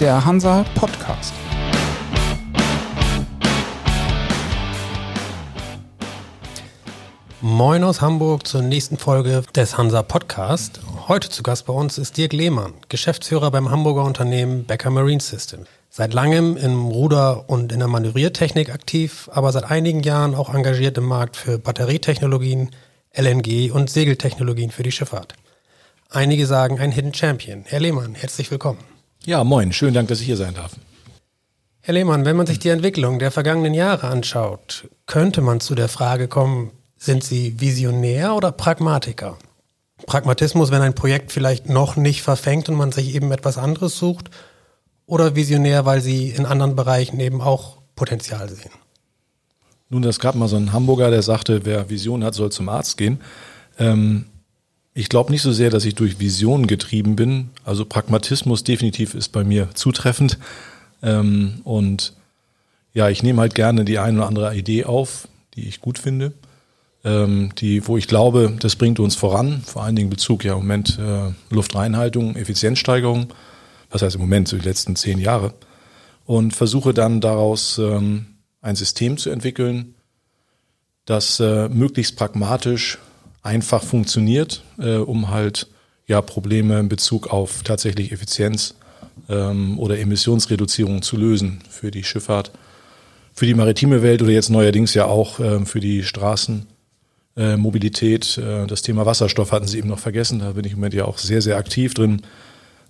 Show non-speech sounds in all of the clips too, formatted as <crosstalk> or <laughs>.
der Hansa Podcast. Moin aus Hamburg zur nächsten Folge des Hansa Podcast. Heute zu Gast bei uns ist Dirk Lehmann, Geschäftsführer beim Hamburger Unternehmen Becker Marine System. Seit langem im Ruder- und in der Manövriertechnik aktiv, aber seit einigen Jahren auch engagiert im Markt für Batterietechnologien, LNG und Segeltechnologien für die Schifffahrt. Einige sagen ein Hidden Champion. Herr Lehmann, herzlich willkommen. Ja, moin. Schönen Dank, dass ich hier sein darf. Herr Lehmann, wenn man sich die Entwicklung der vergangenen Jahre anschaut, könnte man zu der Frage kommen, sind Sie Visionär oder Pragmatiker? Pragmatismus, wenn ein Projekt vielleicht noch nicht verfängt und man sich eben etwas anderes sucht, oder Visionär, weil Sie in anderen Bereichen eben auch Potenzial sehen? Nun, das gab mal so ein Hamburger, der sagte, wer Vision hat, soll zum Arzt gehen. Ähm, ich glaube nicht so sehr, dass ich durch Vision getrieben bin. Also Pragmatismus definitiv ist bei mir zutreffend. Ähm, und ja, ich nehme halt gerne die eine oder andere Idee auf, die ich gut finde, ähm, die, wo ich glaube, das bringt uns voran. Vor allen Dingen Bezug ja im Moment äh, Luftreinhaltung, Effizienzsteigerung. Was heißt im Moment, so die letzten zehn Jahre. Und versuche dann daraus ähm, ein System zu entwickeln, das äh, möglichst pragmatisch einfach funktioniert, äh, um halt ja Probleme in Bezug auf tatsächlich Effizienz ähm, oder Emissionsreduzierung zu lösen für die Schifffahrt, für die maritime Welt oder jetzt neuerdings ja auch äh, für die Straßenmobilität. Äh, das Thema Wasserstoff hatten Sie eben noch vergessen, da bin ich im Moment ja auch sehr, sehr aktiv drin.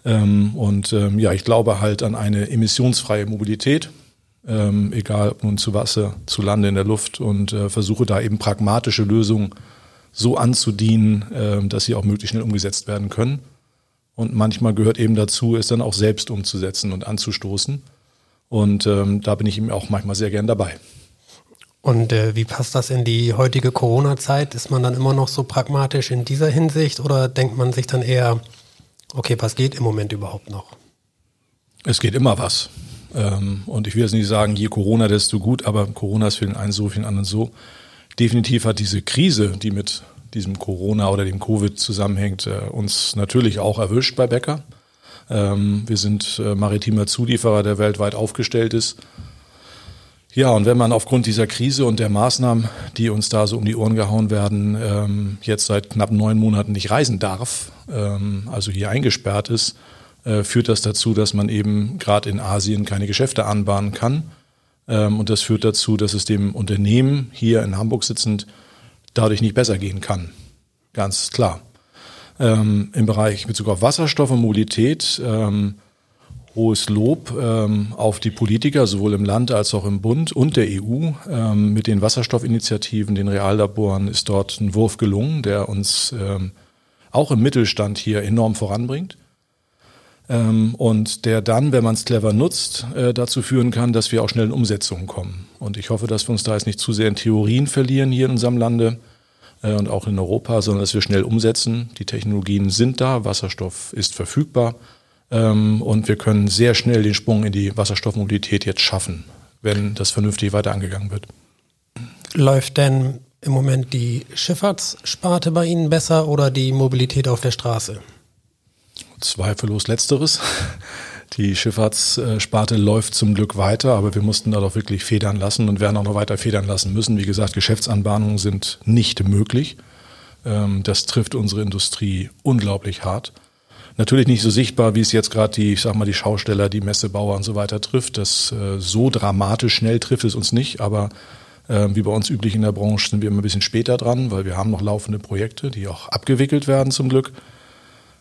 Ähm, und ähm, ja, ich glaube halt an eine emissionsfreie Mobilität, ähm, egal ob nun zu Wasser, zu Lande, in der Luft und äh, versuche da eben pragmatische Lösungen so anzudienen, äh, dass sie auch möglichst schnell umgesetzt werden können. Und manchmal gehört eben dazu, es dann auch selbst umzusetzen und anzustoßen. Und ähm, da bin ich eben auch manchmal sehr gern dabei. Und äh, wie passt das in die heutige Corona-Zeit? Ist man dann immer noch so pragmatisch in dieser Hinsicht oder denkt man sich dann eher, okay, was geht im Moment überhaupt noch? Es geht immer was. Ähm, und ich will jetzt nicht sagen, je Corona, desto gut, aber Corona ist für den einen so, für den anderen so definitiv hat diese Krise, die mit diesem Corona oder dem Covid zusammenhängt, äh, uns natürlich auch erwischt bei Becker. Ähm, wir sind äh, maritimer Zulieferer, der weltweit aufgestellt ist. Ja, und wenn man aufgrund dieser Krise und der Maßnahmen, die uns da so um die Ohren gehauen werden, ähm, jetzt seit knapp neun Monaten nicht reisen darf, ähm, also hier eingesperrt ist, äh, führt das dazu, dass man eben gerade in Asien keine Geschäfte anbahnen kann. Ähm, und das führt dazu, dass es dem Unternehmen hier in Hamburg sitzend dadurch nicht besser gehen kann. Ganz klar. Ähm, Im Bereich Bezug auf Wasserstoff und Mobilität ähm, hohes Lob ähm, auf die Politiker, sowohl im Land als auch im Bund und der EU. Ähm, mit den Wasserstoffinitiativen, den Reallaboren ist dort ein Wurf gelungen, der uns ähm, auch im Mittelstand hier enorm voranbringt. Ähm, und der dann, wenn man es clever nutzt, äh, dazu führen kann, dass wir auch schnell in Umsetzungen kommen. Und ich hoffe, dass wir uns da jetzt nicht zu sehr in Theorien verlieren hier in unserem Lande äh, und auch in Europa, sondern dass wir schnell umsetzen. Die Technologien sind da, Wasserstoff ist verfügbar ähm, und wir können sehr schnell den Sprung in die Wasserstoffmobilität jetzt schaffen, wenn das vernünftig weiter angegangen wird. Läuft denn im Moment die Schifffahrtssparte bei Ihnen besser oder die Mobilität auf der Straße? Zweifellos letzteres. Die Schifffahrtssparte läuft zum Glück weiter, aber wir mussten da doch wirklich federn lassen und werden auch noch weiter federn lassen müssen. Wie gesagt, Geschäftsanbahnungen sind nicht möglich. Ähm, das trifft unsere Industrie unglaublich hart. Natürlich nicht so sichtbar, wie es jetzt gerade die, ich sag mal, die Schausteller, die Messebauer und so weiter trifft. Das äh, so dramatisch schnell trifft es uns nicht, aber äh, wie bei uns üblich in der Branche sind wir immer ein bisschen später dran, weil wir haben noch laufende Projekte, die auch abgewickelt werden zum Glück.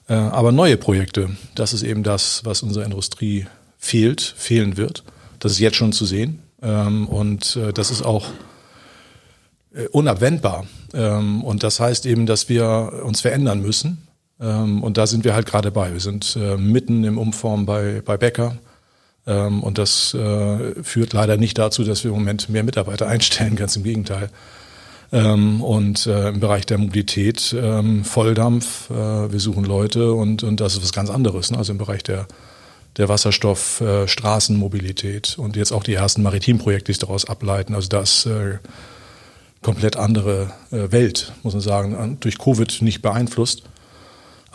Äh, aber neue Projekte, das ist eben das, was unserer Industrie fehlt, fehlen wird. Das ist jetzt schon zu sehen. Ähm, und äh, das ist auch äh, unabwendbar. Ähm, und das heißt eben, dass wir uns verändern müssen. Ähm, und da sind wir halt gerade bei. Wir sind mitten im Umform bei, bei Becker. Und das führt leider nicht dazu, dass wir im Moment mehr Mitarbeiter einstellen, <laughs> ganz im Gegenteil. Ähm, und äh, im Bereich der Mobilität ähm, Volldampf, äh, wir suchen Leute und, und das ist was ganz anderes. Ne? Also im Bereich der, der Wasserstoff, äh, Straßenmobilität und jetzt auch die ersten Maritimprojekte, die sich daraus ableiten. Also das äh, komplett andere äh, Welt, muss man sagen, durch Covid nicht beeinflusst.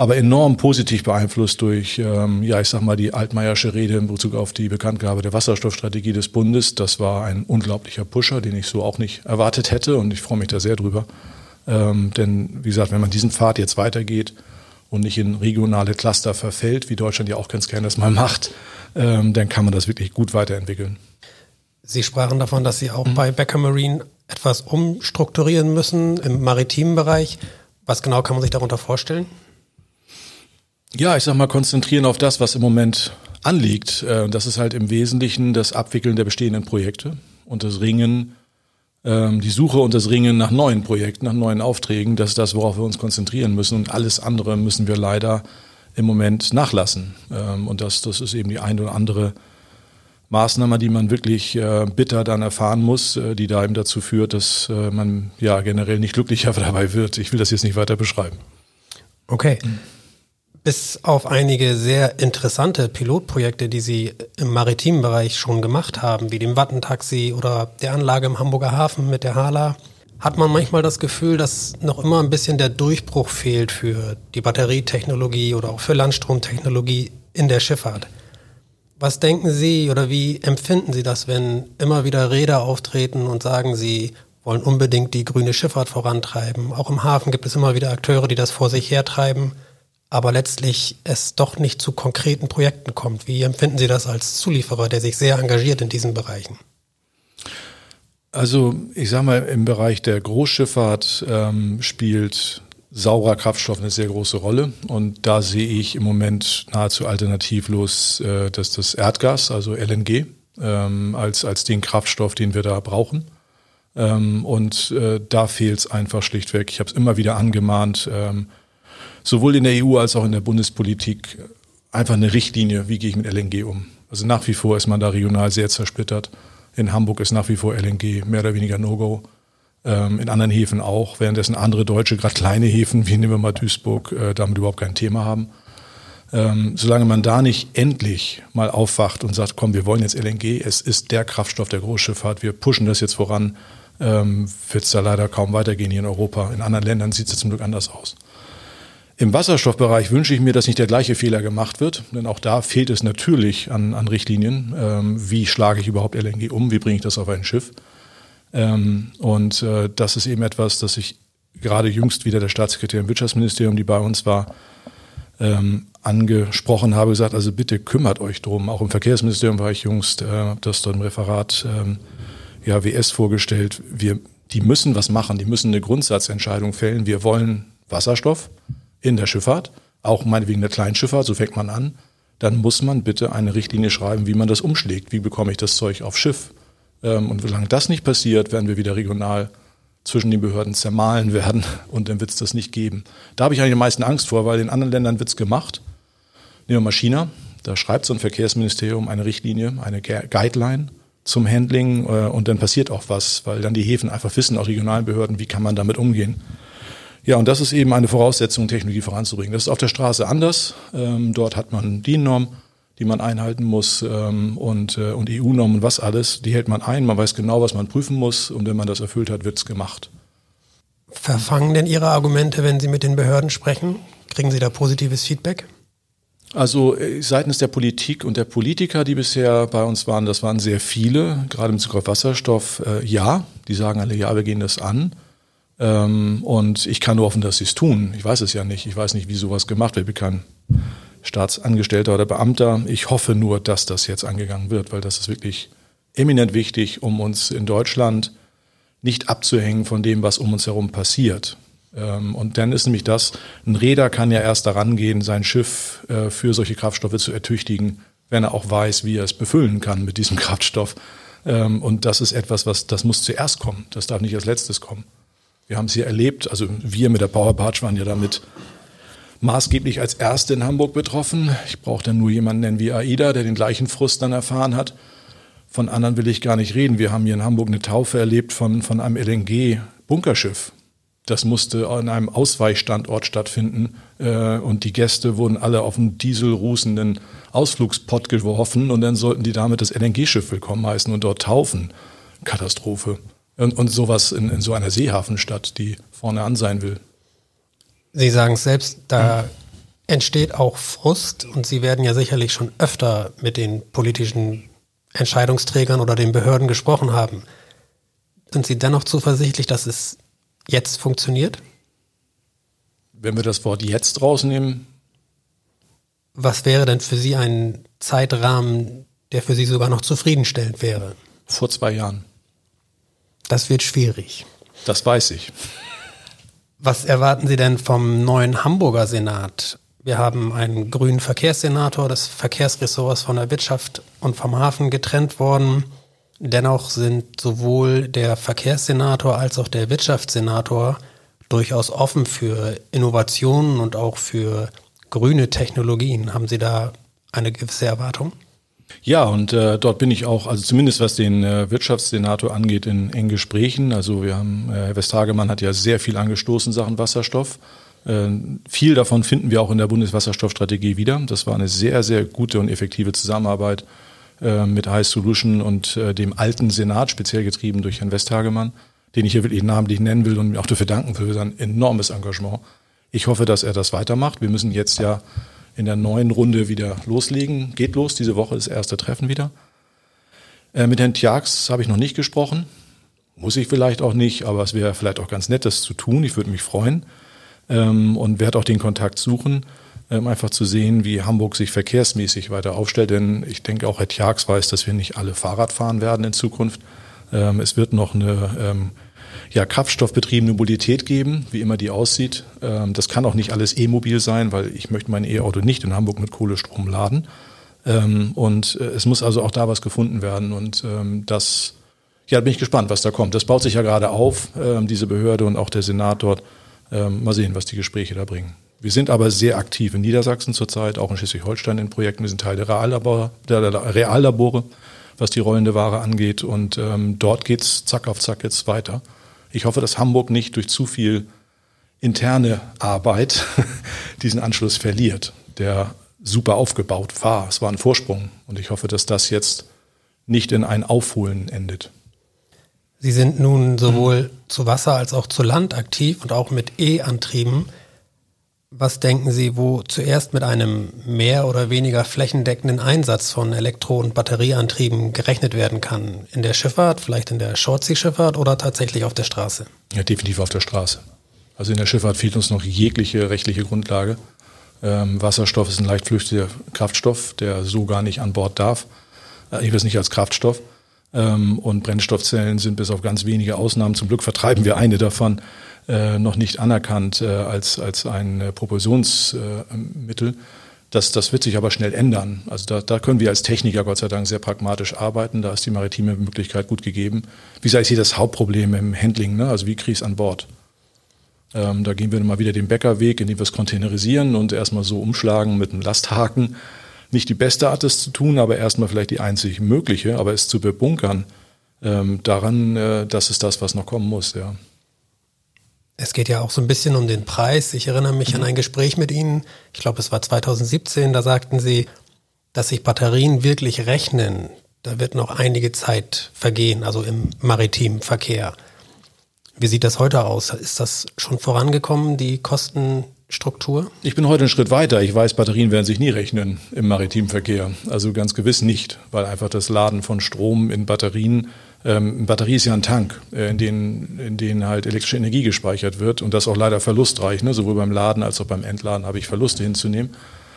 Aber enorm positiv beeinflusst durch, ähm, ja, ich sag mal, die altmeiersche Rede in Bezug auf die Bekanntgabe der Wasserstoffstrategie des Bundes. Das war ein unglaublicher Pusher, den ich so auch nicht erwartet hätte und ich freue mich da sehr drüber. Ähm, denn, wie gesagt, wenn man diesen Pfad jetzt weitergeht und nicht in regionale Cluster verfällt, wie Deutschland ja auch ganz gerne das mal macht, ähm, dann kann man das wirklich gut weiterentwickeln. Sie sprachen davon, dass Sie auch mhm. bei Becker Marine etwas umstrukturieren müssen im maritimen Bereich. Was genau kann man sich darunter vorstellen? Ja, ich sag mal, konzentrieren auf das, was im Moment anliegt. Äh, das ist halt im Wesentlichen das Abwickeln der bestehenden Projekte und das Ringen, ähm, die Suche und das Ringen nach neuen Projekten, nach neuen Aufträgen. Das ist das, worauf wir uns konzentrieren müssen. Und alles andere müssen wir leider im Moment nachlassen. Ähm, und das, das ist eben die eine oder andere Maßnahme, die man wirklich äh, bitter dann erfahren muss, äh, die da eben dazu führt, dass man ja generell nicht glücklicher <laughs> dabei wird. Ich will das jetzt nicht weiter beschreiben. Okay. Bis auf einige sehr interessante Pilotprojekte, die Sie im maritimen Bereich schon gemacht haben, wie dem Wattentaxi oder der Anlage im Hamburger Hafen mit der Hala, hat man manchmal das Gefühl, dass noch immer ein bisschen der Durchbruch fehlt für die Batterietechnologie oder auch für Landstromtechnologie in der Schifffahrt. Was denken Sie oder wie empfinden Sie das, wenn immer wieder Räder auftreten und sagen, sie wollen unbedingt die grüne Schifffahrt vorantreiben? Auch im Hafen gibt es immer wieder Akteure, die das vor sich hertreiben aber letztlich es doch nicht zu konkreten Projekten kommt. Wie empfinden Sie das als Zulieferer, der sich sehr engagiert in diesen Bereichen? Also ich sage mal, im Bereich der Großschifffahrt ähm, spielt saurer Kraftstoff eine sehr große Rolle. Und da sehe ich im Moment nahezu alternativlos äh, dass das Erdgas, also LNG, ähm, als, als den Kraftstoff, den wir da brauchen. Ähm, und äh, da fehlt es einfach schlichtweg. Ich habe es immer wieder angemahnt. Ähm, sowohl in der EU als auch in der Bundespolitik einfach eine Richtlinie, wie gehe ich mit LNG um. Also nach wie vor ist man da regional sehr zersplittert. In Hamburg ist nach wie vor LNG mehr oder weniger No-Go. Ähm, in anderen Häfen auch, währenddessen andere deutsche, gerade kleine Häfen, wie nehmen wir mal Duisburg, äh, damit überhaupt kein Thema haben. Ähm, solange man da nicht endlich mal aufwacht und sagt, komm, wir wollen jetzt LNG, es ist der Kraftstoff der Großschifffahrt, wir pushen das jetzt voran, ähm, wird es da leider kaum weitergehen hier in Europa. In anderen Ländern sieht es zum Glück anders aus. Im Wasserstoffbereich wünsche ich mir, dass nicht der gleiche Fehler gemacht wird, denn auch da fehlt es natürlich an, an Richtlinien. Ähm, wie schlage ich überhaupt LNG um? Wie bringe ich das auf ein Schiff? Ähm, und äh, das ist eben etwas, das ich gerade jüngst wieder der Staatssekretär im Wirtschaftsministerium, die bei uns war, ähm, angesprochen habe, gesagt, also bitte kümmert euch drum. Auch im Verkehrsministerium war ich jüngst, äh, das dort im Referat ähm, ja, WS vorgestellt. Wir, die müssen was machen, die müssen eine Grundsatzentscheidung fällen. Wir wollen Wasserstoff in der Schifffahrt, auch meinetwegen der Kleinschifffahrt, so fängt man an, dann muss man bitte eine Richtlinie schreiben, wie man das umschlägt. Wie bekomme ich das Zeug auf Schiff? Ähm, und solange das nicht passiert, werden wir wieder regional zwischen den Behörden zermahlen werden <laughs> und dann wird es das nicht geben. Da habe ich eigentlich am meisten Angst vor, weil in anderen Ländern wird es gemacht. Nehmen wir mal China, da schreibt so ein Verkehrsministerium eine Richtlinie, eine Guideline zum Handling äh, und dann passiert auch was, weil dann die Häfen einfach wissen, auch regionalen Behörden, wie kann man damit umgehen. Ja, und das ist eben eine Voraussetzung, Technologie voranzubringen. Das ist auf der Straße anders. Ähm, dort hat man DIN-Norm, die man einhalten muss ähm, und, äh, und EU-Normen und was alles. Die hält man ein, man weiß genau, was man prüfen muss und wenn man das erfüllt hat, wird's gemacht. Verfangen denn Ihre Argumente, wenn Sie mit den Behörden sprechen? Kriegen Sie da positives Feedback? Also äh, seitens der Politik und der Politiker, die bisher bei uns waren, das waren sehr viele, gerade im Bezug auf Wasserstoff, äh, ja, die sagen alle, ja, wir gehen das an. Ähm, und ich kann nur hoffen, dass sie es tun. Ich weiß es ja nicht. Ich weiß nicht, wie sowas gemacht wird. Ich bin kein Staatsangestellter oder Beamter. Ich hoffe nur, dass das jetzt angegangen wird, weil das ist wirklich eminent wichtig, um uns in Deutschland nicht abzuhängen von dem, was um uns herum passiert. Ähm, und dann ist nämlich das, ein Räder kann ja erst daran gehen, sein Schiff äh, für solche Kraftstoffe zu ertüchtigen, wenn er auch weiß, wie er es befüllen kann mit diesem <laughs> Kraftstoff. Ähm, und das ist etwas, was, das muss zuerst kommen. Das darf nicht als letztes kommen. Wir haben es hier erlebt, also wir mit der Power Barge waren ja damit maßgeblich als Erste in Hamburg betroffen. Ich brauche dann nur jemanden nennen wie AIDA, der den gleichen Frust dann erfahren hat. Von anderen will ich gar nicht reden. Wir haben hier in Hamburg eine Taufe erlebt von, von einem LNG-Bunkerschiff. Das musste an einem Ausweichstandort stattfinden äh, und die Gäste wurden alle auf einen dieselrußenden Ausflugspott geworfen und dann sollten die damit das LNG-Schiff willkommen heißen und dort taufen. Katastrophe. Und, und sowas in, in so einer Seehafenstadt, die vorne an sein will. Sie sagen es selbst, da entsteht auch Frust und Sie werden ja sicherlich schon öfter mit den politischen Entscheidungsträgern oder den Behörden gesprochen haben. Sind Sie dennoch zuversichtlich, dass es jetzt funktioniert? Wenn wir das Wort jetzt rausnehmen. Was wäre denn für Sie ein Zeitrahmen, der für Sie sogar noch zufriedenstellend wäre? Vor zwei Jahren. Das wird schwierig. Das weiß ich. Was erwarten Sie denn vom neuen Hamburger Senat? Wir haben einen grünen Verkehrssenator, das Verkehrsressort ist von der Wirtschaft und vom Hafen getrennt worden. Dennoch sind sowohl der Verkehrssenator als auch der Wirtschaftssenator durchaus offen für Innovationen und auch für grüne Technologien. Haben Sie da eine gewisse Erwartung? Ja, und äh, dort bin ich auch, also zumindest was den äh, Wirtschaftssenator angeht, in engen Gesprächen. Also wir haben, äh, Herr Westhagemann hat ja sehr viel angestoßen Sachen Wasserstoff. Äh, viel davon finden wir auch in der Bundeswasserstoffstrategie wieder. Das war eine sehr, sehr gute und effektive Zusammenarbeit äh, mit High Solution und äh, dem alten Senat, speziell getrieben durch Herrn Westhagemann, den ich hier wirklich namentlich nennen will und auch dafür danken für sein enormes Engagement. Ich hoffe, dass er das weitermacht. Wir müssen jetzt ja in der neuen Runde wieder loslegen. Geht los, diese Woche ist das erste Treffen wieder. Äh, mit Herrn Tjax habe ich noch nicht gesprochen. Muss ich vielleicht auch nicht, aber es wäre vielleicht auch ganz nett, das zu tun. Ich würde mich freuen ähm, und werde auch den Kontakt suchen, ähm, einfach zu sehen, wie Hamburg sich verkehrsmäßig weiter aufstellt. Denn ich denke auch Herr Tjax weiß, dass wir nicht alle Fahrrad fahren werden in Zukunft. Ähm, es wird noch eine ähm, ja, kraftstoffbetriebene Mobilität geben, wie immer die aussieht. Ähm, das kann auch nicht alles E-Mobil sein, weil ich möchte mein E-Auto nicht in Hamburg mit Kohlestrom laden. Ähm, und äh, es muss also auch da was gefunden werden. Und ähm, das, ja, bin ich gespannt, was da kommt. Das baut sich ja gerade auf, ähm, diese Behörde und auch der Senat dort. Ähm, mal sehen, was die Gespräche da bringen. Wir sind aber sehr aktiv in Niedersachsen zurzeit, auch in Schleswig-Holstein in Projekten. Wir sind Teil der Reallabore, der Reallabore was die rollende Ware angeht. Und ähm, dort geht's zack auf zack jetzt weiter. Ich hoffe, dass Hamburg nicht durch zu viel interne Arbeit <laughs> diesen Anschluss verliert, der super aufgebaut war. Es war ein Vorsprung und ich hoffe, dass das jetzt nicht in ein Aufholen endet. Sie sind nun sowohl zu Wasser als auch zu Land aktiv und auch mit E-Antrieben. Was denken Sie, wo zuerst mit einem mehr oder weniger flächendeckenden Einsatz von Elektro- und Batterieantrieben gerechnet werden kann? In der Schifffahrt, vielleicht in der Shortsea-Schifffahrt oder tatsächlich auf der Straße? Ja, definitiv auf der Straße. Also in der Schifffahrt fehlt uns noch jegliche rechtliche Grundlage. Ähm, Wasserstoff ist ein leicht flüchtiger Kraftstoff, der so gar nicht an Bord darf. Äh, ich weiß nicht als Kraftstoff. Ähm, und Brennstoffzellen sind bis auf ganz wenige Ausnahmen, zum Glück vertreiben wir eine davon, äh, noch nicht anerkannt äh, als, als ein äh, Propulsionsmittel. Das, das wird sich aber schnell ändern. Also da, da können wir als Techniker Gott sei Dank sehr pragmatisch arbeiten. Da ist die maritime Möglichkeit gut gegeben. Wie gesagt, ich sehe das Hauptproblem im Handling, ne? also wie kriege ich es an Bord. Ähm, da gehen wir mal wieder den Bäckerweg, indem wir es containerisieren und erstmal so umschlagen mit einem Lasthaken. Nicht die beste Art, es zu tun, aber erstmal vielleicht die einzig mögliche, aber es zu bebunkern, ähm, daran, äh, das ist das, was noch kommen muss, ja. Es geht ja auch so ein bisschen um den Preis. Ich erinnere mich mhm. an ein Gespräch mit Ihnen. Ich glaube, es war 2017. Da sagten Sie, dass sich Batterien wirklich rechnen. Da wird noch einige Zeit vergehen, also im maritimen Verkehr. Wie sieht das heute aus? Ist das schon vorangekommen, die Kostenstruktur? Ich bin heute einen Schritt weiter. Ich weiß, Batterien werden sich nie rechnen im maritimen Verkehr. Also ganz gewiss nicht, weil einfach das Laden von Strom in Batterien ähm, Batterie ist ja ein Tank, äh, in den, in den halt elektrische Energie gespeichert wird und das auch leider verlustreich. Ne? Sowohl beim Laden als auch beim Entladen habe ich Verluste hinzunehmen.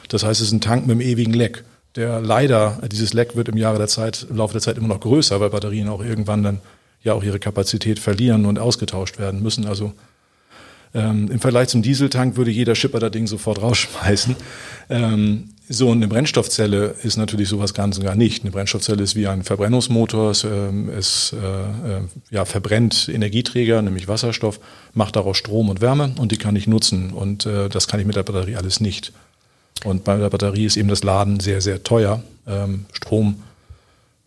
Das heißt, es ist ein Tank mit einem ewigen Leck. Der leider, dieses Leck wird im Jahre der Zeit, im Laufe der Zeit immer noch größer, weil Batterien auch irgendwann dann ja auch ihre Kapazität verlieren und ausgetauscht werden müssen. Also ähm, Im Vergleich zum Dieseltank würde jeder Schipper das Ding sofort rausschmeißen. Ähm, so eine Brennstoffzelle ist natürlich sowas ganz und gar nicht. Eine Brennstoffzelle ist wie ein Verbrennungsmotor. Es, ähm, es äh, äh, ja, verbrennt Energieträger, nämlich Wasserstoff, macht daraus Strom und Wärme und die kann ich nutzen. Und äh, das kann ich mit der Batterie alles nicht. Und bei der Batterie ist eben das Laden sehr, sehr teuer. Ähm, Strom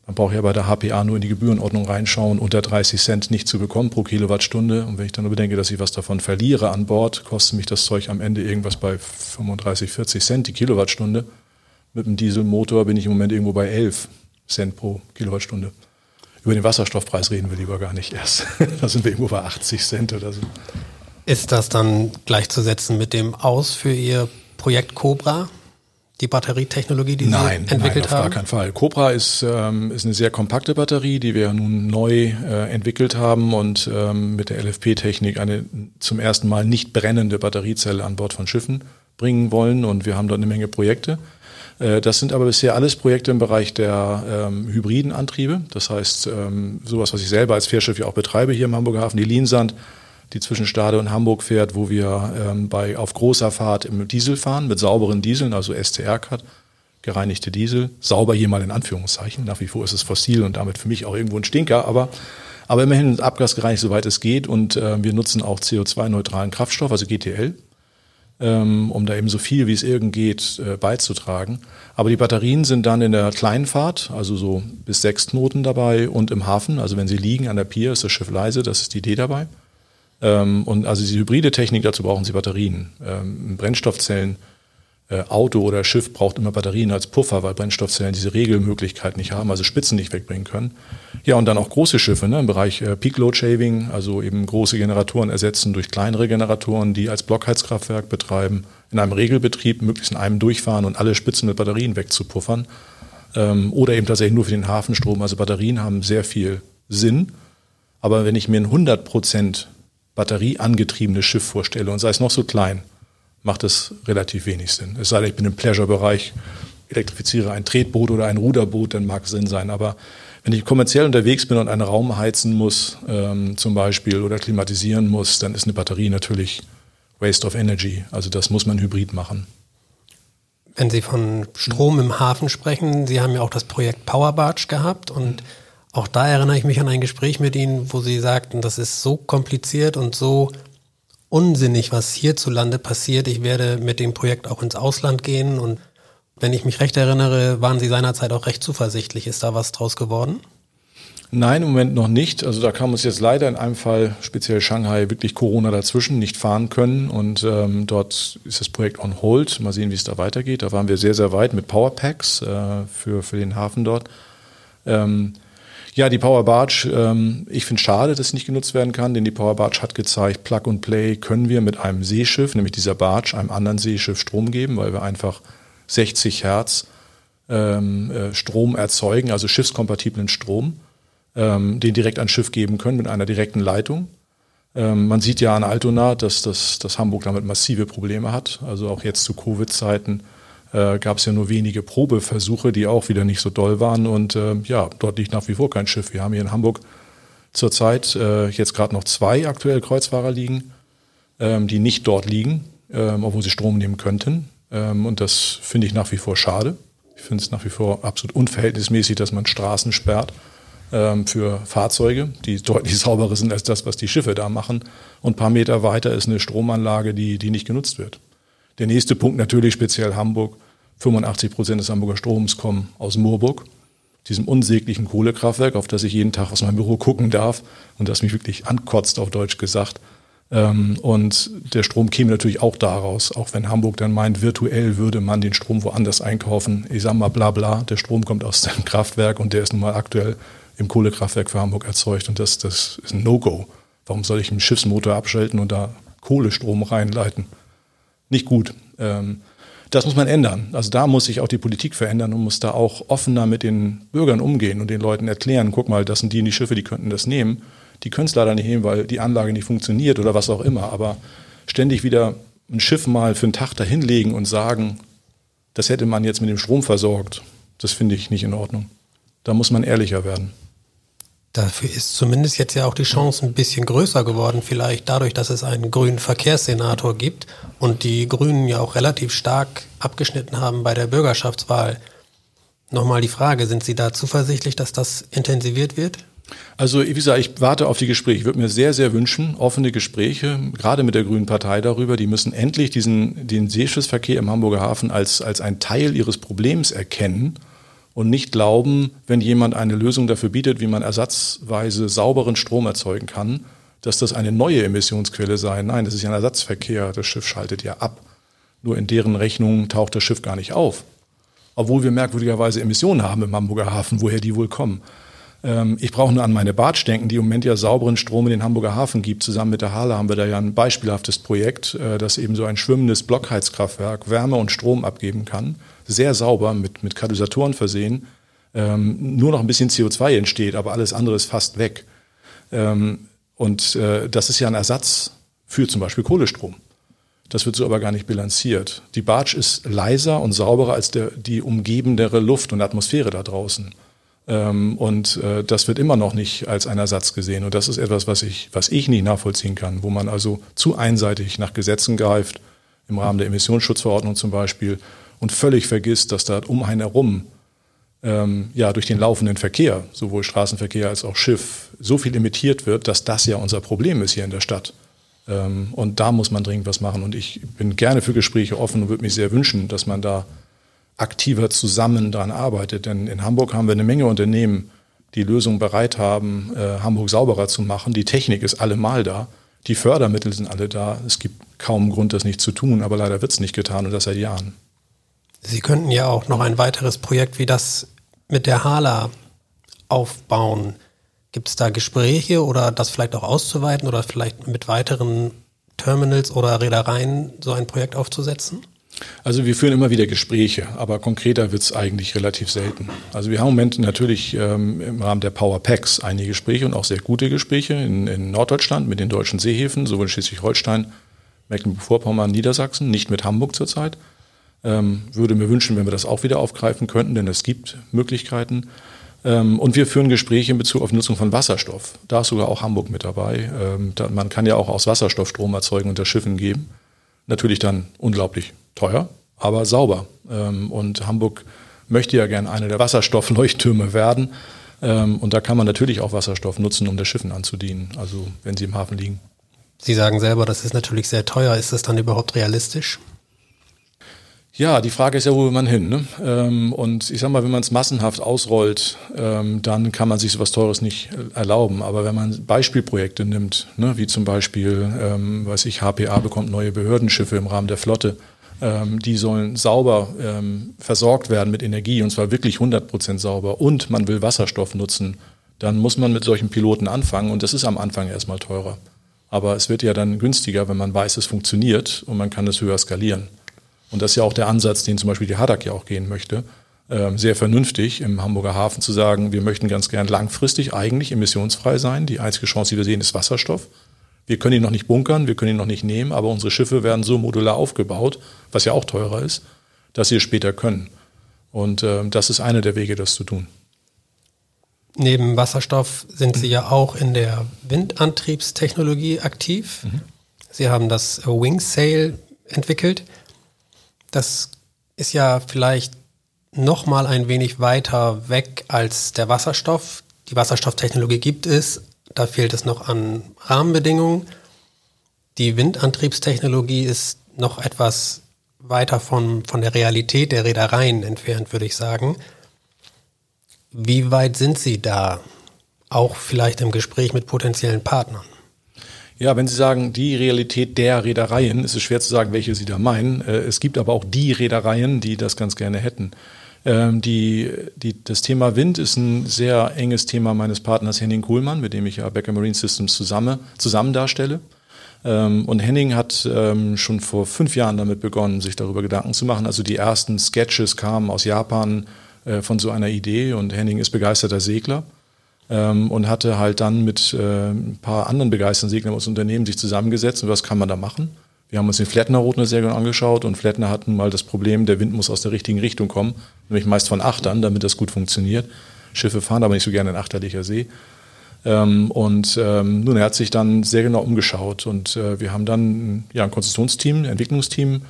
man braucht ja bei der HPA nur in die Gebührenordnung reinschauen, unter 30 Cent nicht zu bekommen pro Kilowattstunde. Und wenn ich dann nur bedenke, dass ich was davon verliere an Bord, kostet mich das Zeug am Ende irgendwas bei 35, 40 Cent die Kilowattstunde. Mit dem Dieselmotor bin ich im Moment irgendwo bei 11 Cent pro Kilowattstunde. Über den Wasserstoffpreis reden wir lieber gar nicht erst. <laughs> da sind wir irgendwo bei 80 Cent oder so. Ist das dann gleichzusetzen mit dem Aus für Ihr Projekt Cobra, die Batterietechnologie, die nein, Sie entwickelt nein, auf haben? gar keinen Fall. Cobra ist, ähm, ist eine sehr kompakte Batterie, die wir nun neu äh, entwickelt haben und ähm, mit der LFP-Technik eine zum ersten Mal nicht brennende Batteriezelle an Bord von Schiffen bringen wollen. Und wir haben dort eine Menge Projekte. Äh, das sind aber bisher alles Projekte im Bereich der ähm, hybriden Antriebe. Das heißt, ähm, sowas, was ich selber als Fährschiff ja auch betreibe hier im Hamburger Hafen, die Liensand, die zwischen Stade und Hamburg fährt, wo wir ähm, bei, auf großer Fahrt im Diesel fahren, mit sauberen Dieseln, also SCR-Cut, gereinigte Diesel. Sauber hier mal in Anführungszeichen. Nach wie vor ist es fossil und damit für mich auch irgendwo ein Stinker, aber, aber immerhin abgasgereinigt, soweit es geht. Und äh, wir nutzen auch CO2-neutralen Kraftstoff, also GTL, ähm, um da eben so viel wie es irgend geht äh, beizutragen. Aber die Batterien sind dann in der kleinen Fahrt, also so bis sechs Knoten dabei und im Hafen. Also wenn sie liegen an der Pier, ist das Schiff leise, das ist die Idee dabei. Ähm, und also diese hybride Technik, dazu brauchen sie Batterien. Ähm, Brennstoffzellen, äh, Auto oder Schiff braucht immer Batterien als Puffer, weil Brennstoffzellen diese Regelmöglichkeit nicht haben, also Spitzen nicht wegbringen können. Ja, und dann auch große Schiffe ne, im Bereich äh, Peak Load Shaving, also eben große Generatoren ersetzen durch kleinere Generatoren, die als Blockheizkraftwerk betreiben, in einem Regelbetrieb möglichst in einem durchfahren und alle Spitzen mit Batterien wegzupuffern. Ähm, oder eben tatsächlich nur für den Hafenstrom. Also Batterien haben sehr viel Sinn. Aber wenn ich mir ein 100 Prozent batterieangetriebenes Schiff vorstelle und sei es noch so klein, macht es relativ wenig Sinn. Es sei denn, ich bin im Pleasure-Bereich, elektrifiziere ein Tretboot oder ein Ruderboot, dann mag es Sinn sein. Aber wenn ich kommerziell unterwegs bin und einen Raum heizen muss, ähm, zum Beispiel, oder klimatisieren muss, dann ist eine Batterie natürlich Waste of Energy. Also das muss man hybrid machen. Wenn Sie von Strom im Hafen sprechen, Sie haben ja auch das Projekt Power Barge gehabt und auch da erinnere ich mich an ein Gespräch mit Ihnen, wo Sie sagten, das ist so kompliziert und so unsinnig, was hierzulande passiert. Ich werde mit dem Projekt auch ins Ausland gehen und wenn ich mich recht erinnere, waren Sie seinerzeit auch recht zuversichtlich. Ist da was draus geworden? Nein, im Moment noch nicht. Also da kam uns jetzt leider in einem Fall, speziell Shanghai, wirklich Corona dazwischen, nicht fahren können. Und ähm, dort ist das Projekt on hold. Mal sehen, wie es da weitergeht. Da waren wir sehr, sehr weit mit Powerpacks äh, für, für den Hafen dort. Ähm, ja, die Power Barge, ähm, ich finde schade, dass sie nicht genutzt werden kann, denn die Power Barge hat gezeigt, Plug and Play können wir mit einem Seeschiff, nämlich dieser Barge, einem anderen Seeschiff Strom geben, weil wir einfach 60 Hertz ähm, äh, Strom erzeugen, also schiffskompatiblen Strom ähm, den direkt ans Schiff geben können mit einer direkten Leitung. Ähm, man sieht ja an Altona, dass, dass, dass Hamburg damit massive Probleme hat. Also auch jetzt zu Covid-Zeiten äh, gab es ja nur wenige Probeversuche, die auch wieder nicht so doll waren. Und äh, ja, dort liegt nach wie vor kein Schiff. Wir haben hier in Hamburg zurzeit äh, jetzt gerade noch zwei aktuell Kreuzfahrer liegen, ähm, die nicht dort liegen, ähm, obwohl sie Strom nehmen könnten. Ähm, und das finde ich nach wie vor schade. Ich finde es nach wie vor absolut unverhältnismäßig, dass man Straßen sperrt ähm, für Fahrzeuge, die deutlich <laughs> sauberer sind als das, was die Schiffe da machen. Und ein paar Meter weiter ist eine Stromanlage, die, die nicht genutzt wird. Der nächste Punkt natürlich speziell Hamburg. 85 Prozent des Hamburger Stroms kommen aus Moorburg, diesem unsäglichen Kohlekraftwerk, auf das ich jeden Tag aus meinem Büro gucken darf und das mich wirklich ankotzt, auf Deutsch gesagt. Ähm, und der Strom käme natürlich auch daraus, auch wenn Hamburg dann meint, virtuell würde man den Strom woanders einkaufen. Ich sag mal bla bla, der Strom kommt aus dem Kraftwerk und der ist nun mal aktuell im Kohlekraftwerk für Hamburg erzeugt und das, das ist ein No-Go. Warum soll ich einen Schiffsmotor abschalten und da Kohlestrom reinleiten? Nicht gut. Ähm, das muss man ändern. Also da muss sich auch die Politik verändern und muss da auch offener mit den Bürgern umgehen und den Leuten erklären, guck mal, das sind die in die Schiffe, die könnten das nehmen. Die können es leider nicht nehmen, weil die Anlage nicht funktioniert oder was auch immer. Aber ständig wieder ein Schiff mal für einen Tag dahinlegen und sagen, das hätte man jetzt mit dem Strom versorgt, das finde ich nicht in Ordnung. Da muss man ehrlicher werden. Dafür ist zumindest jetzt ja auch die Chance ein bisschen größer geworden, vielleicht dadurch, dass es einen grünen Verkehrssenator gibt und die Grünen ja auch relativ stark abgeschnitten haben bei der Bürgerschaftswahl. Nochmal die Frage, sind Sie da zuversichtlich, dass das intensiviert wird? Also wie gesagt, ich warte auf die Gespräche. Ich würde mir sehr, sehr wünschen, offene Gespräche, gerade mit der Grünen Partei darüber. Die müssen endlich diesen, den Seeschiffsverkehr im Hamburger Hafen als, als ein Teil ihres Problems erkennen und nicht glauben, wenn jemand eine Lösung dafür bietet, wie man ersatzweise sauberen Strom erzeugen kann, dass das eine neue Emissionsquelle sei. Nein, das ist ja ein Ersatzverkehr. Das Schiff schaltet ja ab. Nur in deren Rechnung taucht das Schiff gar nicht auf. Obwohl wir merkwürdigerweise Emissionen haben im Hamburger Hafen, woher die wohl kommen. Ähm, ich brauche nur an meine Bartsch denken, die im Moment ja sauberen Strom in den Hamburger Hafen gibt. Zusammen mit der Halle haben wir da ja ein beispielhaftes Projekt, äh, das eben so ein schwimmendes Blockheizkraftwerk Wärme und Strom abgeben kann. Sehr sauber, mit, mit Katalysatoren versehen. Ähm, nur noch ein bisschen CO2 entsteht, aber alles andere ist fast weg. Ähm, und äh, das ist ja ein Ersatz für zum Beispiel Kohlestrom. Das wird so aber gar nicht bilanziert. Die Bartsch ist leiser und sauberer als der, die umgebendere Luft und Atmosphäre da draußen. Ähm, und äh, das wird immer noch nicht als ein Ersatz gesehen. Und das ist etwas, was ich, was ich nicht nachvollziehen kann, wo man also zu einseitig nach Gesetzen greift, im Rahmen der Emissionsschutzverordnung zum Beispiel, und völlig vergisst, dass da um einen herum ähm, ja, durch den laufenden Verkehr, sowohl Straßenverkehr als auch Schiff, so viel emittiert wird, dass das ja unser Problem ist hier in der Stadt. Ähm, und da muss man dringend was machen. Und ich bin gerne für Gespräche offen und würde mich sehr wünschen, dass man da aktiver zusammen daran arbeitet. Denn in Hamburg haben wir eine Menge Unternehmen, die Lösungen bereit haben, äh, Hamburg sauberer zu machen. Die Technik ist allemal da. Die Fördermittel sind alle da. Es gibt kaum Grund, das nicht zu tun, aber leider wird es nicht getan und das seit Jahren. Sie könnten ja auch noch ein weiteres Projekt wie das mit der Hala aufbauen. Gibt es da Gespräche oder das vielleicht auch auszuweiten oder vielleicht mit weiteren Terminals oder Reedereien so ein Projekt aufzusetzen? Also wir führen immer wieder Gespräche, aber konkreter wird es eigentlich relativ selten. Also wir haben im Moment natürlich ähm, im Rahmen der Power Packs einige Gespräche und auch sehr gute Gespräche in, in Norddeutschland mit den deutschen Seehäfen, sowohl Schleswig-Holstein, Mecklenburg-Vorpommern, Niedersachsen, nicht mit Hamburg zurzeit. Ähm, würde mir wünschen, wenn wir das auch wieder aufgreifen könnten, denn es gibt Möglichkeiten. Ähm, und wir führen Gespräche in Bezug auf Nutzung von Wasserstoff. Da ist sogar auch Hamburg mit dabei. Ähm, da, man kann ja auch aus Wasserstoff Strom erzeugen unter Schiffen geben. Natürlich dann unglaublich teuer, aber sauber. Ähm, und Hamburg möchte ja gerne eine der Wasserstoffleuchttürme werden. Ähm, und da kann man natürlich auch Wasserstoff nutzen, um der Schiffen anzudienen, also wenn sie im Hafen liegen. Sie sagen selber, das ist natürlich sehr teuer. Ist das dann überhaupt realistisch? Ja, die Frage ist ja, wo will man hin? Ne? Ähm, und ich sag mal, wenn man es massenhaft ausrollt, ähm, dann kann man sich so was Teures nicht äh, erlauben. Aber wenn man Beispielprojekte nimmt, ne, wie zum Beispiel, ähm, weiß ich, HPA bekommt neue Behördenschiffe im Rahmen der Flotte, ähm, die sollen sauber ähm, versorgt werden mit Energie und zwar wirklich 100 Prozent sauber und man will Wasserstoff nutzen, dann muss man mit solchen Piloten anfangen und das ist am Anfang erstmal teurer. Aber es wird ja dann günstiger, wenn man weiß, es funktioniert und man kann es höher skalieren. Und das ist ja auch der Ansatz, den zum Beispiel die Hadak ja auch gehen möchte. Ähm, sehr vernünftig im Hamburger Hafen zu sagen, wir möchten ganz gern langfristig eigentlich emissionsfrei sein. Die einzige Chance, die wir sehen, ist Wasserstoff. Wir können ihn noch nicht bunkern, wir können ihn noch nicht nehmen, aber unsere Schiffe werden so modular aufgebaut, was ja auch teurer ist, dass sie es später können. Und äh, das ist einer der Wege, das zu tun. Neben Wasserstoff sind Sie ja auch in der Windantriebstechnologie aktiv. Mhm. Sie haben das Wing Sail entwickelt. Das ist ja vielleicht noch mal ein wenig weiter weg als der Wasserstoff. Die Wasserstofftechnologie gibt es, da fehlt es noch an Rahmenbedingungen. Die Windantriebstechnologie ist noch etwas weiter von, von der Realität der Reedereien entfernt, würde ich sagen. Wie weit sind Sie da? Auch vielleicht im Gespräch mit potenziellen Partnern? Ja, wenn Sie sagen, die Realität der Reedereien, ist es schwer zu sagen, welche Sie da meinen. Äh, es gibt aber auch die Reedereien, die das ganz gerne hätten. Ähm, die, die, das Thema Wind ist ein sehr enges Thema meines Partners Henning Kuhlmann, mit dem ich ja Becker Marine Systems zusammen, zusammen darstelle. Ähm, und Henning hat ähm, schon vor fünf Jahren damit begonnen, sich darüber Gedanken zu machen. Also die ersten Sketches kamen aus Japan äh, von so einer Idee und Henning ist begeisterter Segler ähm, und hatte halt dann mit äh, ein paar anderen begeisterten Seglern aus Unternehmen sich zusammengesetzt und was kann man da machen. Wir haben uns den Flettner-Routen sehr gut angeschaut und Flettner hatten mal das Problem, der Wind muss aus der richtigen Richtung kommen, nämlich meist von Achtern, damit das gut funktioniert. Schiffe fahren aber nicht so gerne in achterlicher See. Ähm, und ähm, nun, er hat sich dann sehr genau umgeschaut und äh, wir haben dann ja, ein Konstruktionsteam, ein Entwicklungsteam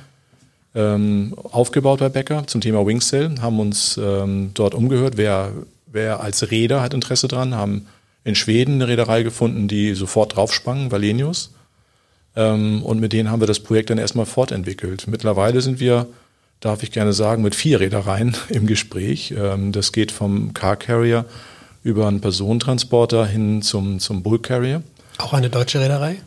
ähm, aufgebaut bei Becker zum Thema Wingsail, haben uns ähm, dort umgehört, wer wer als Reeder hat Interesse dran, haben in Schweden eine Reederei gefunden, die sofort draufspangen, Valenius. Ähm, und mit denen haben wir das Projekt dann erstmal fortentwickelt. Mittlerweile sind wir, darf ich gerne sagen, mit vier Reedereien <laughs> im Gespräch. Ähm, das geht vom Car Carrier über einen Personentransporter hin zum, zum Bull Carrier. Auch eine deutsche Reederei?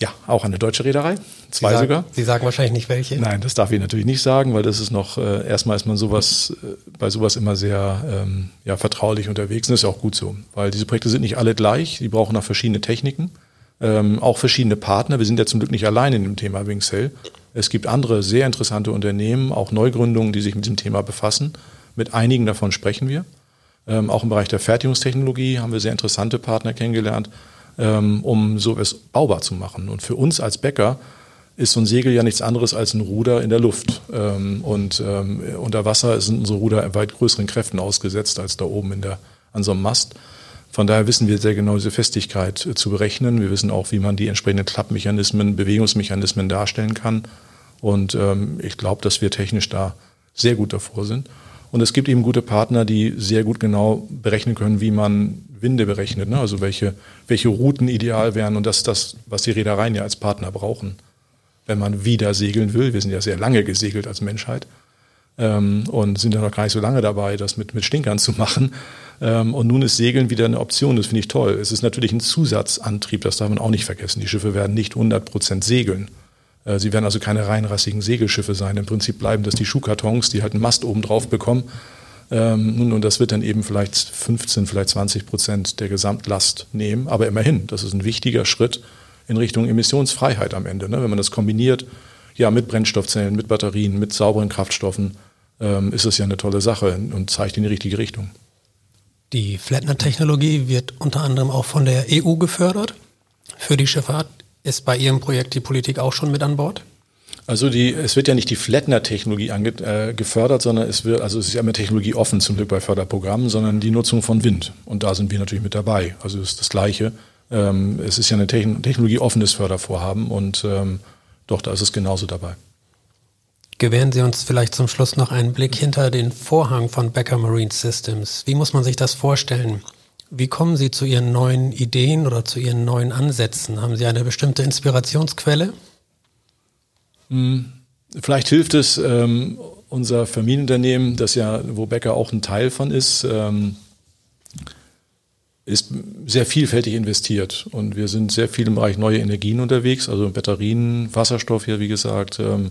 Ja, auch eine deutsche Reederei. Zwei Sie sagen, sogar. Sie sagen wahrscheinlich nicht welche. Nein, das darf ich natürlich nicht sagen, weil das ist noch, äh, erstmal ist man sowas, äh, bei sowas immer sehr ähm, ja, vertraulich unterwegs und das ist ja auch gut so, weil diese Projekte sind nicht alle gleich, die brauchen auch verschiedene Techniken, ähm, auch verschiedene Partner. Wir sind ja zum Glück nicht allein in dem Thema Wingsail. Es gibt andere sehr interessante Unternehmen, auch Neugründungen, die sich mit diesem Thema befassen. Mit einigen davon sprechen wir. Ähm, auch im Bereich der Fertigungstechnologie haben wir sehr interessante Partner kennengelernt, ähm, um sowas baubar zu machen. Und für uns als Bäcker ist so ein Segel ja nichts anderes als ein Ruder in der Luft. Ähm, und ähm, unter Wasser sind unsere Ruder weit größeren Kräften ausgesetzt als da oben in der, an so einem Mast. Von daher wissen wir sehr genau diese Festigkeit äh, zu berechnen. Wir wissen auch, wie man die entsprechenden Klappmechanismen, Bewegungsmechanismen darstellen kann. Und ähm, ich glaube, dass wir technisch da sehr gut davor sind. Und es gibt eben gute Partner, die sehr gut genau berechnen können, wie man Winde berechnet, ne? also welche, welche Routen ideal wären. Und das ist das, was die Reedereien ja als Partner brauchen wenn man wieder segeln will. Wir sind ja sehr lange gesegelt als Menschheit ähm, und sind ja noch gar nicht so lange dabei, das mit, mit Stinkern zu machen. Ähm, und nun ist Segeln wieder eine Option, das finde ich toll. Es ist natürlich ein Zusatzantrieb, das darf man auch nicht vergessen. Die Schiffe werden nicht 100 Prozent segeln. Äh, sie werden also keine reinrassigen Segelschiffe sein. Im Prinzip bleiben das die Schuhkartons, die halt einen Mast oben drauf bekommen. Ähm, und das wird dann eben vielleicht 15, vielleicht 20 Prozent der Gesamtlast nehmen. Aber immerhin, das ist ein wichtiger Schritt in Richtung Emissionsfreiheit am Ende. Ne? Wenn man das kombiniert, ja, mit Brennstoffzellen, mit Batterien, mit sauberen Kraftstoffen, ähm, ist es ja eine tolle Sache und zeigt in die richtige Richtung. Die Flatner-Technologie wird unter anderem auch von der EU gefördert für die Schifffahrt. Ist bei Ihrem Projekt die Politik auch schon mit an Bord? Also die, es wird ja nicht die Flatner-Technologie äh, gefördert, sondern es wird, also es ist ja immer Technologie offen zum Glück bei Förderprogrammen, sondern die Nutzung von Wind. Und da sind wir natürlich mit dabei. Also es ist das Gleiche. Ähm, es ist ja ein Techn technologieoffenes Fördervorhaben und ähm, doch, da ist es genauso dabei. Gewähren Sie uns vielleicht zum Schluss noch einen Blick hinter den Vorhang von Becker Marine Systems. Wie muss man sich das vorstellen? Wie kommen Sie zu Ihren neuen Ideen oder zu Ihren neuen Ansätzen? Haben Sie eine bestimmte Inspirationsquelle? Hm, vielleicht hilft es, ähm, unser Familienunternehmen, das ja, wo Becker auch ein Teil von ist, ähm, ist sehr vielfältig investiert und wir sind sehr viel im Bereich neue Energien unterwegs, also Batterien, Wasserstoff hier, wie gesagt. Ähm,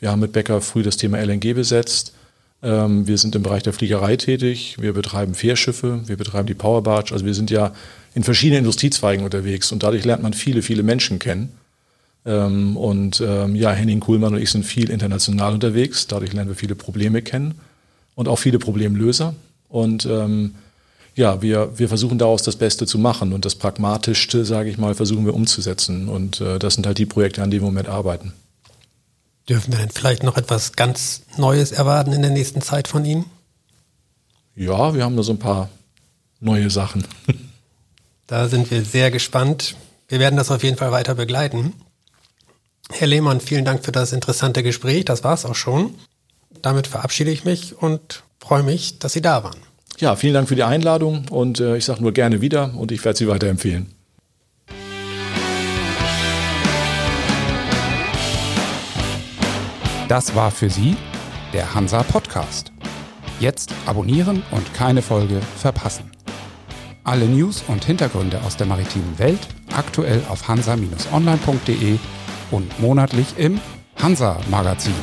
wir haben mit Becker früh das Thema LNG besetzt. Ähm, wir sind im Bereich der Fliegerei tätig. Wir betreiben Fährschiffe. Wir betreiben die Powerbarge. Also wir sind ja in verschiedenen Industriezweigen unterwegs und dadurch lernt man viele, viele Menschen kennen. Ähm, und ja, Henning Kuhlmann und ich sind viel international unterwegs. Dadurch lernen wir viele Probleme kennen und auch viele Problemlöser. Und ähm, ja, wir, wir versuchen daraus das Beste zu machen und das Pragmatischste, sage ich mal, versuchen wir umzusetzen. Und äh, das sind halt die Projekte, an denen wir im Moment arbeiten. Dürfen wir denn vielleicht noch etwas ganz Neues erwarten in der nächsten Zeit von Ihnen? Ja, wir haben da so ein paar neue Sachen. <laughs> Da sind wir sehr gespannt. Wir werden das auf jeden Fall weiter begleiten. Herr Lehmann, vielen Dank für das interessante Gespräch. Das war es auch schon. Damit verabschiede ich mich und freue mich, dass Sie da waren. Ja, vielen Dank für die Einladung und äh, ich sage nur gerne wieder und ich werde Sie weiterempfehlen. Das war für Sie der Hansa Podcast. Jetzt abonnieren und keine Folge verpassen. Alle News und Hintergründe aus der maritimen Welt aktuell auf hansa-online.de und monatlich im Hansa Magazin.